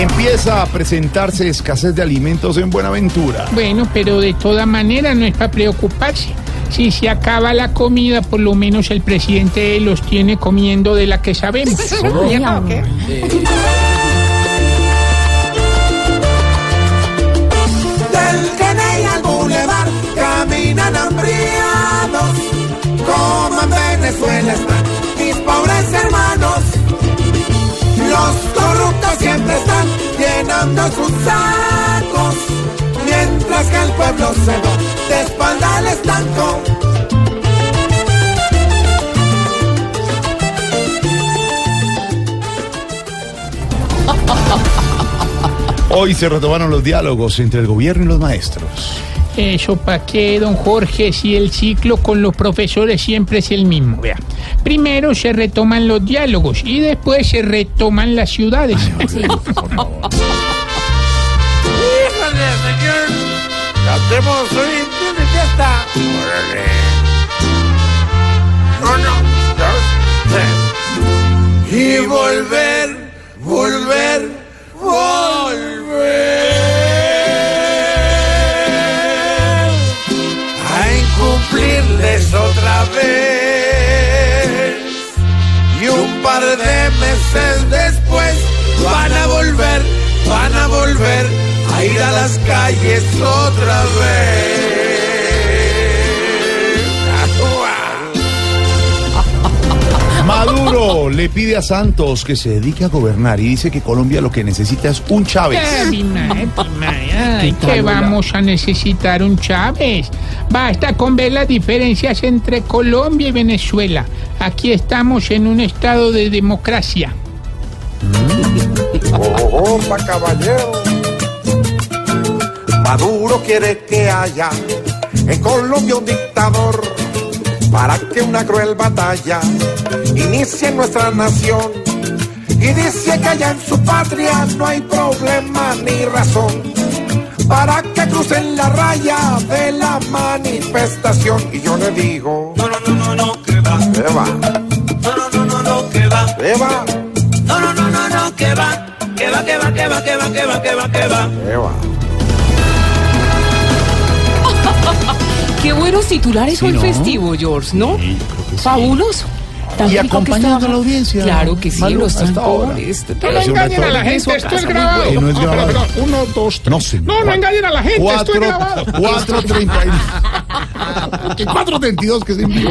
Empieza a presentarse escasez de alimentos en Buenaventura. Bueno, pero de toda manera no es para preocuparse. Si se acaba la comida, por lo menos el presidente los tiene comiendo de la que sabemos. Del llenando sus sacos. Mientras que el pueblo se va de espalda al estanco. Hoy se retomaron los diálogos entre el gobierno y los maestros. Eso para qué, don Jorge, si el ciclo con los profesores siempre es el mismo. Vea, primero se retoman los diálogos y después se retoman las ciudades. Híjole, señor. Hoy vez. Y un par de meses después van a volver, van a volver a ir a las calles otra vez. Maduro le pide a Santos que se dedique a gobernar y dice que Colombia lo que necesita es un Chávez. Ay, mi madre, mi madre, ay, que vamos a necesitar un Chávez. Basta con ver las diferencias entre Colombia y Venezuela. Aquí estamos en un estado de democracia. Opa, caballero. Maduro quiere que haya en Colombia un dictador para que una cruel batalla inicie en nuestra nación. Y dice que allá en su patria no hay problema ni razón para que crucen la raya de la manifestación. Y yo le digo, No, no, no, no, no, que va. ¿qué va? No, no, no, no, no, que va. ¿Qué va? No, no, no, no, no, que va. Que va, que va, que va, que va, que va, que va, que va. ¿Qué va? Qué buenos titulares hoy festivo, George, ¿no? Fabuloso. Tan Y que acompañando a la audiencia. Claro que sí, Maduro, los trancones. No Pero un engañen a la gente, esto es grabado. Que no es grabado. perdón, uno, dos, tres. No, señor. No, no engañen a la gente, esto es grabado. 4.32 que se envió.